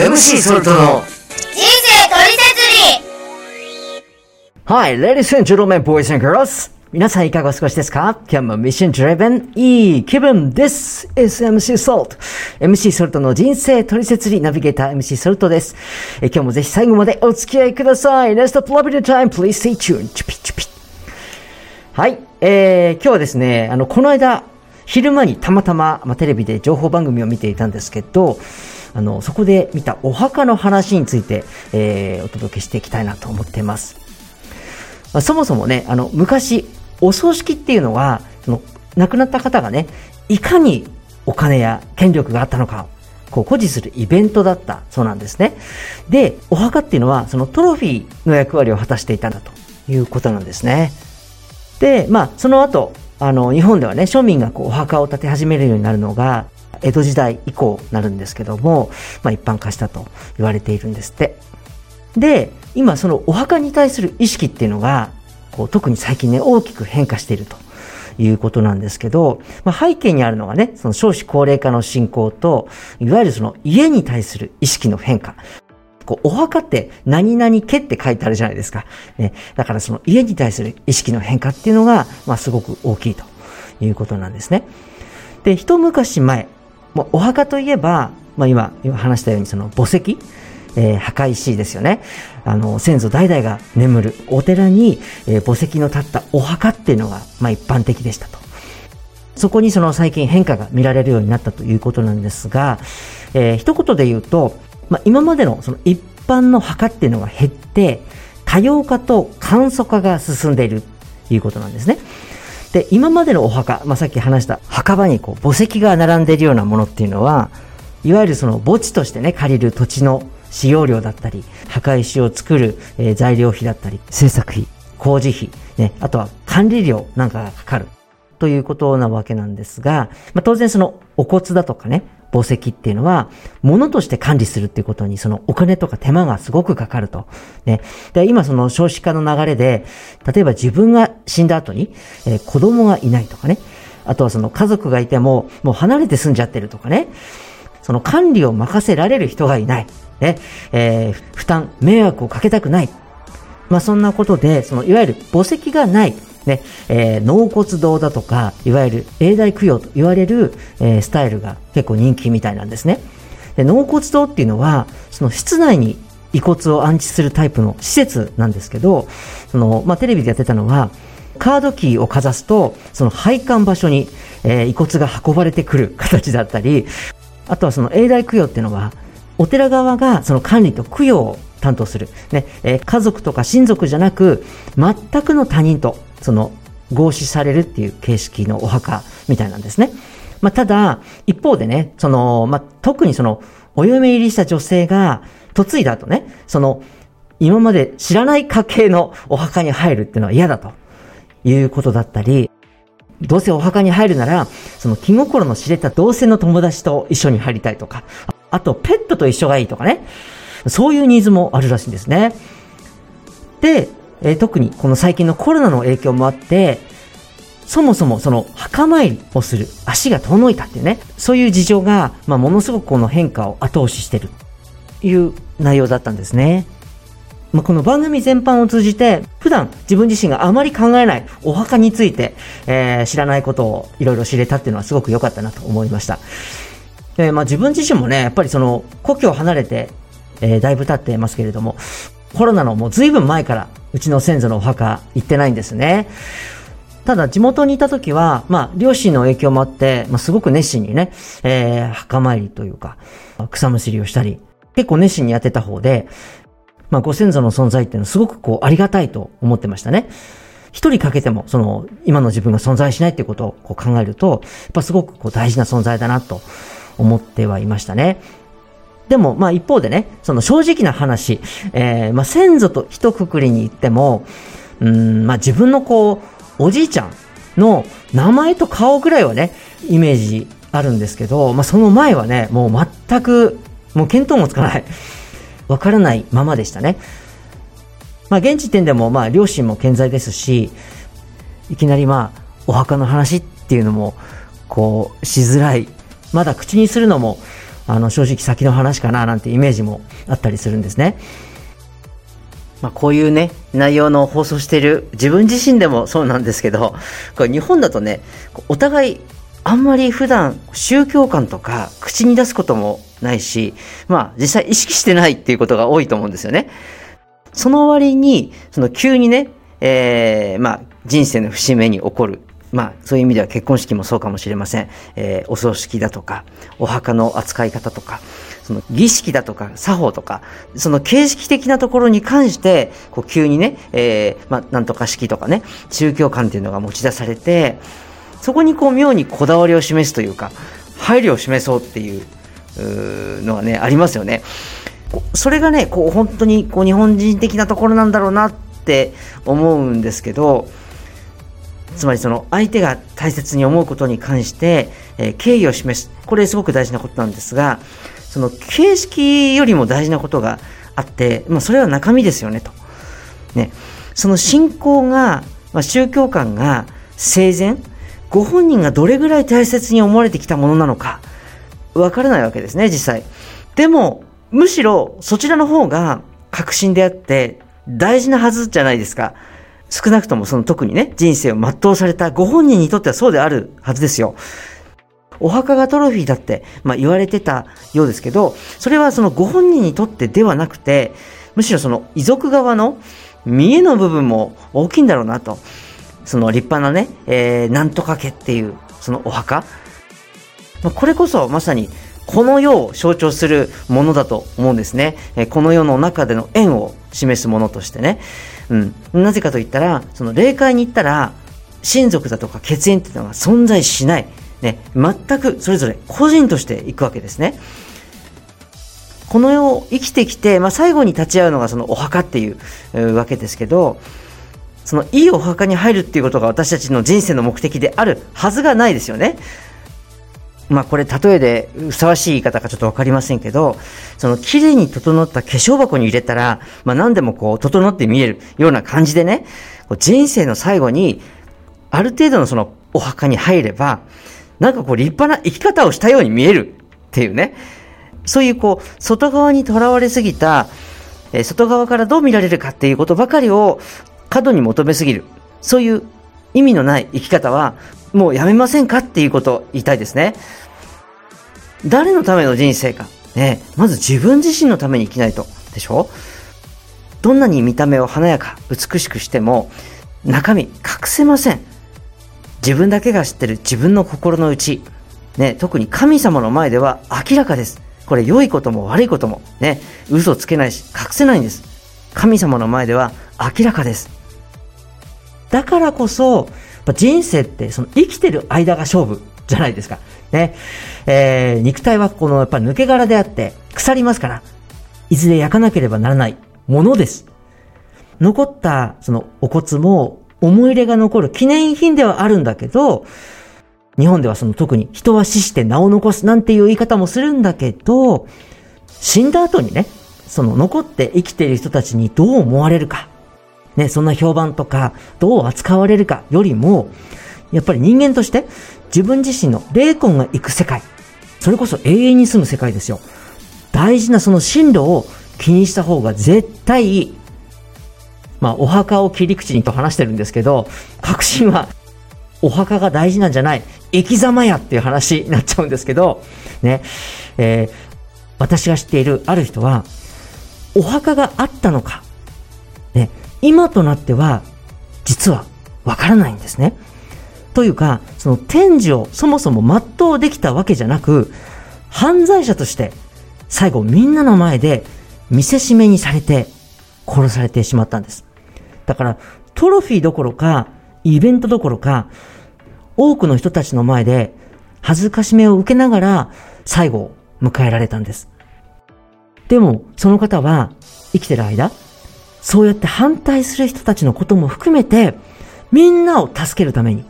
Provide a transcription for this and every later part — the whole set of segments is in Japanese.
MC ソルトの人生トリセツリ Hi, ladies and gentlemen, boys and girls. 皆さんいかがお過ごしですか？今日もミッション driven いい気分 This is MC Salt. MC ソルトの人生トリセツリナビゲーター MC ソルトです。え今日もぜひ最後までお付き合いください。Let's stop loving the time. Please stay tuned. チュピチュピ。はい。えー、今日はですね、あの、この間、昼間にたまたま、まあ、テレビで情報番組を見ていたんですけど、あの、そこで見たお墓の話について、えー、お届けしていきたいなと思っています。まあ、そもそもね、あの、昔、お葬式っていうのは、その、亡くなった方がね、いかにお金や権力があったのか、こう、誇示するイベントだったそうなんですね。で、お墓っていうのは、そのトロフィーの役割を果たしていたんだということなんですね。で、まあ、その後、あの、日本ではね、庶民がこう、お墓を建て始めるようになるのが、江戸時代以降なるんですけども、まあ、一般化したと言われているんですって。で、今そのお墓に対する意識っていうのが、こう特に最近ね、大きく変化しているということなんですけど、まあ、背景にあるのがね、その少子高齢化の進行と、いわゆるその家に対する意識の変化。こうお墓って何々家って書いてあるじゃないですか。ね、だからその家に対する意識の変化っていうのが、まあ、すごく大きいということなんですね。で、一昔前、もうお墓といえば、まあ今、今話したようにその墓石、えー、墓石ですよね。あの、先祖代々が眠るお寺に、えー、墓石の立ったお墓っていうのが、まあ一般的でしたと。そこにその最近変化が見られるようになったということなんですが、えー、一言で言うと、まあ今までのその一般の墓っていうのが減って、多様化と簡素化が進んでいるということなんですね。で、今までのお墓、まあ、さっき話した墓場にこう墓石が並んでいるようなものっていうのは、いわゆるその墓地としてね、借りる土地の使用料だったり、墓石を作る、えー材料費だったり、制作費、工事費、ね、あとは管理料なんかがかかる。ということなわけなんですが、まあ、当然そのお骨だとかね、宝石っていうのは、物として管理するっていうことに、そのお金とか手間がすごくかかると。ね。で、今その少子化の流れで、例えば自分が死んだ後に、えー子供がいないとかね。あとはその家族がいても、もう離れて住んじゃってるとかね。その管理を任せられる人がいない。ね。えー負担、迷惑をかけたくない。まあそんなことで、そのいわゆる墓石がない、ね、えー納骨堂だとか、いわゆる永代供養と言われる、えースタイルが結構人気みたいなんですね。で納骨堂っていうのは、その室内に遺骨を安置するタイプの施設なんですけど、その、まあテレビでやってたのは、カードキーをかざすと、その配管場所に、えー遺骨が運ばれてくる 形だったり、あとはその永代供養っていうのは、お寺側がその管理と供養を担当する。ね、えー家族とか親族じゃなく、全くの他人と、その、合祀されるっていう形式のお墓みたいなんですね。まあ、ただ、一方でね、その、まあ、特にその、お嫁入りした女性が、嫁いだ後ね、その、今まで知らない家系のお墓に入るっていうのは嫌だということだったり、どうせお墓に入るなら、その気心の知れた同性の友達と一緒に入りたいとか、ああとペットと一緒がいいとかね。そういうニーズもあるらしいんですね。で、えー特にこの最近のコロナの影響もあって、そもそもその墓参りをする足が遠のいたっていうね、そういう事情が、まあ、ものすごくこの変化を後押ししてるいう内容だったんですね。まあ、この番組全般を通じて、普段自分自身があまり考えないお墓について、えー知らないことをいろいろ知れたっていうのはすごく良かったなと思いました。で、まあ自分自身もね、やっぱりその故郷を離れて、えーだいぶ経ってますけれども、コロナのもう随分前からうちの先祖のお墓行ってないんですね。ただ地元にいた時は、まあ両親の影響もあって、まあすごく熱心にね、えー墓参りというか、草むしりをしたり、結構熱心にやってた方で、まあ、ご先祖の存在っていうのはすごくこう、ありがたいと思ってましたね。一人かけても、その、今の自分が存在しないっていうことをこう考えると、やっぱすごくこう大事な存在だなと思ってはいましたね。でも、まあ一方でね、その正直な話、えー、まあ先祖と一括りに言っても、うん、まあ自分のこう、おじいちゃんの名前と顔ぐらいはね、イメージあるんですけど、まあその前はね、もう全く、もう見当もつかない。わからないままでしたね。まあ、現時点でも、まあ、両親も健在ですし、いきなりまあ、お墓の話っていうのも、こう、しづらい。まだ口にするのも、あの、正直先の話かななんてイメージもあったりするんですね。まあ、こういうね、内容の放送している自分自身でもそうなんですけど、これ日本だとね、お互いあんまり普段宗教観とか口に出すこともないし、まあ実際意識してないっていうことが多いと思うんですよね。その割に、その急にね、えー、まあ人生の節目に起こるまあ、そういう意味では結婚式もそうかもしれません。えー、お葬式だとか、お墓の扱い方とか、その儀式だとか、作法とか、その形式的なところに関して、こう急にね、えー、まあ、なんとか式とかね、宗教観っていうのが持ち出されて、そこにこう妙にこだわりを示すというか、配慮を示そうっていううのがね、ありますよね。それがね、こう本当にこう日本人的なところなんだろうなって思うんですけど、つまりその相手が大切に思うことに関して、え、敬意を示す。これすごく大事なことなんですが、その形式よりも大事なことがあって、まあ、それは中身ですよねと。ね。その信仰が、まあ、宗教観が生前、ご本人がどれぐらい大切に思われてきたものなのか、わからないわけですね、実際。でも、むしろそちらの方が確信であって大事なはずじゃないですか。少なくともその特にね、人生を全うされたご本人にとってはそうであるはずですよ。お墓がトロフィーだって、まあ、言われてたようですけど、それはそのご本人にとってではなくて、むしろその遺族側の見栄の部分も大きいんだろうなと。その立派なね、えー、なんとか家っていう、そのお墓。まあ、これこそまさにこの世を象徴するものだと思うんですね。えー、この世の中での縁を示すものとしてね。うん。なぜかと言ったら、その霊界に行ったら、親族だとか血縁っていうのが存在しない。ね。全くそれぞれ個人として行くわけですね。この世を生きてきて、まあ、最後に立ち会うのがそのお墓っていう、わけですけど、そのいいお墓に入るっていうことが私たちの人生の目的であるはずがないですよね。まあこれ例えでふさわしい言い方かちょっとわかりませんけど、その綺麗に整った化粧箱に入れたら、まあ何でもこう整って見えるような感じでね、人生の最後にある程度のそのお墓に入れば、なんかこう立派な生き方をしたように見えるっていうね、そういうこう外側にとらわれすぎた、外側からどう見られるかっていうことばかりを過度に求めすぎる。そういう意味のない生き方はもうやめませんかっていうことを言いたいですね。誰のための人生か。ね、まず自分自身のために生きないと。でしょ？どんなに見た目を華やか、美しくしても、中身隠せません。自分だけが知ってる自分の心の内。ね、特に神様の前では明らかです。これ良いことも悪いことも、ね、嘘つけないし、隠せないんです。神様の前では明らかです。だからこそ、人生ってその生きてる間が勝負じゃないですか。ね。えー、肉体はこのやっぱ抜け殻であって腐りますから、いずれ焼かなければならないものです。残ったそのお骨も思い入れが残る記念品ではあるんだけど、日本ではその特に人は死して名を残すなんていう言い方もするんだけど、死んだ後にね、その残って生きている人たちにどう思われるか。ね、そんな評判とか、どう扱われるかよりも、やっぱり人間として自分自身の霊魂が行く世界。それこそ永遠に住む世界ですよ。大事なその進路を気にした方が絶対いい。まあ、お墓を切り口にと話してるんですけど、確信は、お墓が大事なんじゃない、生き様やっていう話になっちゃうんですけど、ね、えー、私が知っているある人は、お墓があったのか、今となっては、実はわからないんですね。というか、その天寿をそもそも全うできたわけじゃなく、犯罪者として最後みんなの前で見せしめにされて殺されてしまったんです。だからトロフィーどころか、イベントどころか、多くの人たちの前で恥ずかしめを受けながら最後を迎えられたんです。でも、その方は生きてる間、そうやって反対する人たちのことも含めて、みんなを助けるために、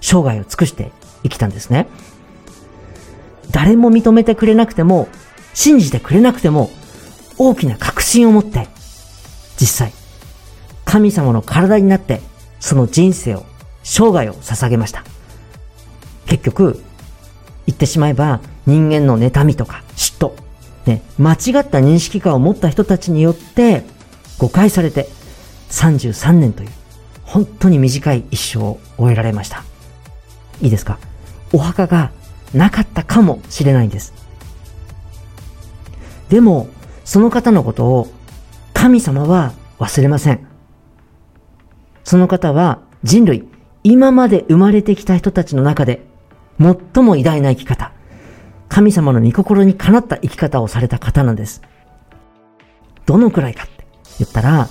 生涯を尽くして生きたんですね。誰も認めてくれなくても、信じてくれなくても、大きな確信を持って、実際、神様の体になって、その人生を、生涯を捧げました。結局、言ってしまえば人間の妬みとか嫉妬、ね、間違った認識感を持った人たちによって誤解されて33年という本当に短い一生を終えられました。いいですか？お墓がなかったかもしれないんです。でも、その方のことを神様は忘れません。その方は人類、今まで生まれてきた人たちの中で最も偉大な生き方、神様の御心にかなった生き方をされた方なんです。どのくらいか言ったら、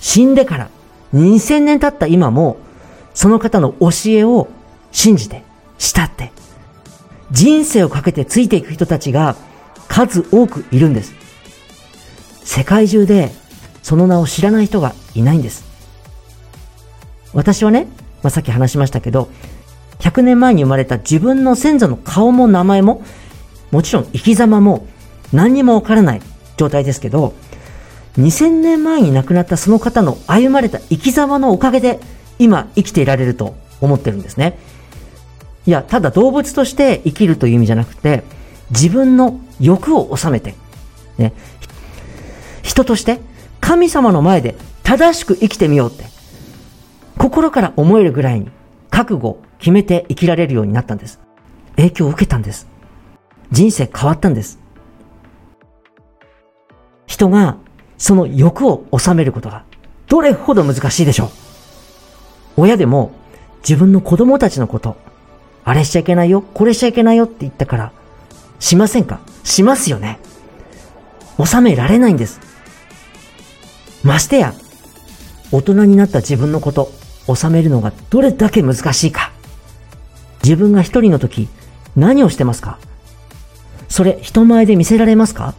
死んでから2000年経った今も、その方の教えを信じて、慕って、人生をかけてついていく人たちが数多くいるんです。世界中でその名を知らない人がいないんです。私はね、まあ、さっき話しましたけど、100年前に生まれた自分の先祖の顔も名前も、もちろん生き様も何にもわからない状態ですけど、2000年前に亡くなったその方の歩まれた生き様のおかげで今生きていられると思ってるんですね。いや、ただ動物として生きるという意味じゃなくて、自分の欲を収めて、ね、人として神様の前で正しく生きてみようって、心から思えるぐらいに覚悟を決めて生きられるようになったんです。影響を受けたんです。人生変わったんです。人がその欲を収めることがどれほど難しいでしょう。親でも自分の子供たちのこと、あれしちゃいけないよ、これしちゃいけないよって言ったから、しませんか？しますよね。収められないんです。ましてや、大人になった自分のこと、収めるのがどれだけ難しいか。自分が一人の時、何をしてますか？それ、人前で見せられますか？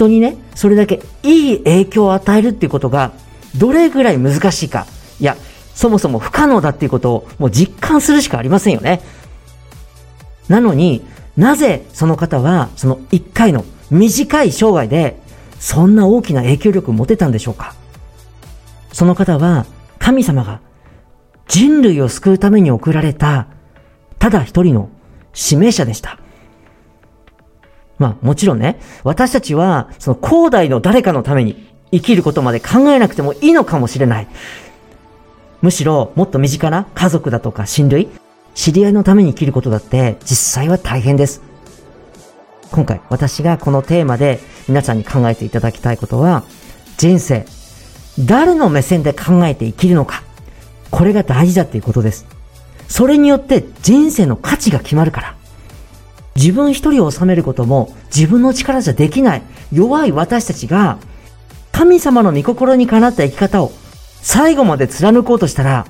人にね、それだけいい影響を与えるっていうことが、どれぐらい難しいか。いや、そもそも不可能だっていうことをもう実感するしかありませんよね。なのに、なぜその方は、その一回の短い生涯で、そんな大きな影響力を持てたんでしょうか？その方は、神様が人類を救うために送られた、ただ一人の指名者でした。まあもちろんね、私たちはその広大の誰かのために生きることまで考えなくてもいいのかもしれない。むしろもっと身近な家族だとか親類、知り合いのために生きることだって実際は大変です。今回私がこのテーマで皆さんに考えていただきたいことは、人生、誰の目線で考えて生きるのか、これが大事だっていうことです。それによって人生の価値が決まるから。自分一人を治めることも自分の力じゃできない弱い私たちが神様の御心にかなった生き方を最後まで貫こうとしたら、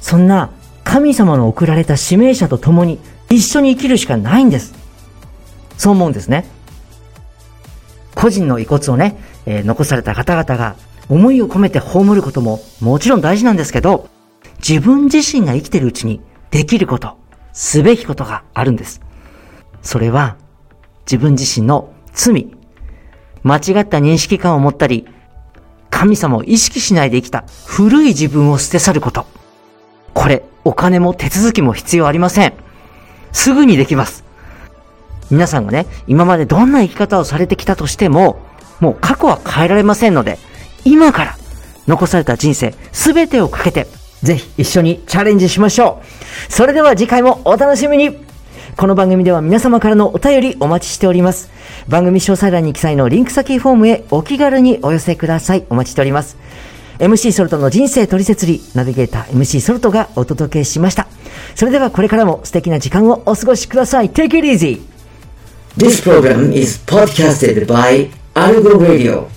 そんな神様の送られた指名者と共に一緒に生きるしかないんです。そう思うんですね。個人の遺骨をね、えー、残された方々が思いを込めて葬ることももちろん大事なんですけど、自分自身が生きているうちにできること、すべきことがあるんです。それは自分自身の罪、間違った認識感を持ったり、神様を意識しないで生きた古い自分を捨て去ること。これ、お金も手続きも必要ありません。すぐにできます。皆さんがね、今までどんな生き方をされてきたとしても、もう過去は変えられませんので、今から残された人生すべてをかけて、ぜひ一緒にチャレンジしましょう。それでは次回もお楽しみにこの番組では皆様からのお便りお待ちしております。番組詳細欄に記載のリンク先フォームへお気軽にお寄せください。お待ちしております。MC ソルトの人生取説理ナビゲーター MC ソルトがお届けしました。それではこれからも素敵な時間をお過ごしください。Take it easy! This program is podcasted by Algo Radio.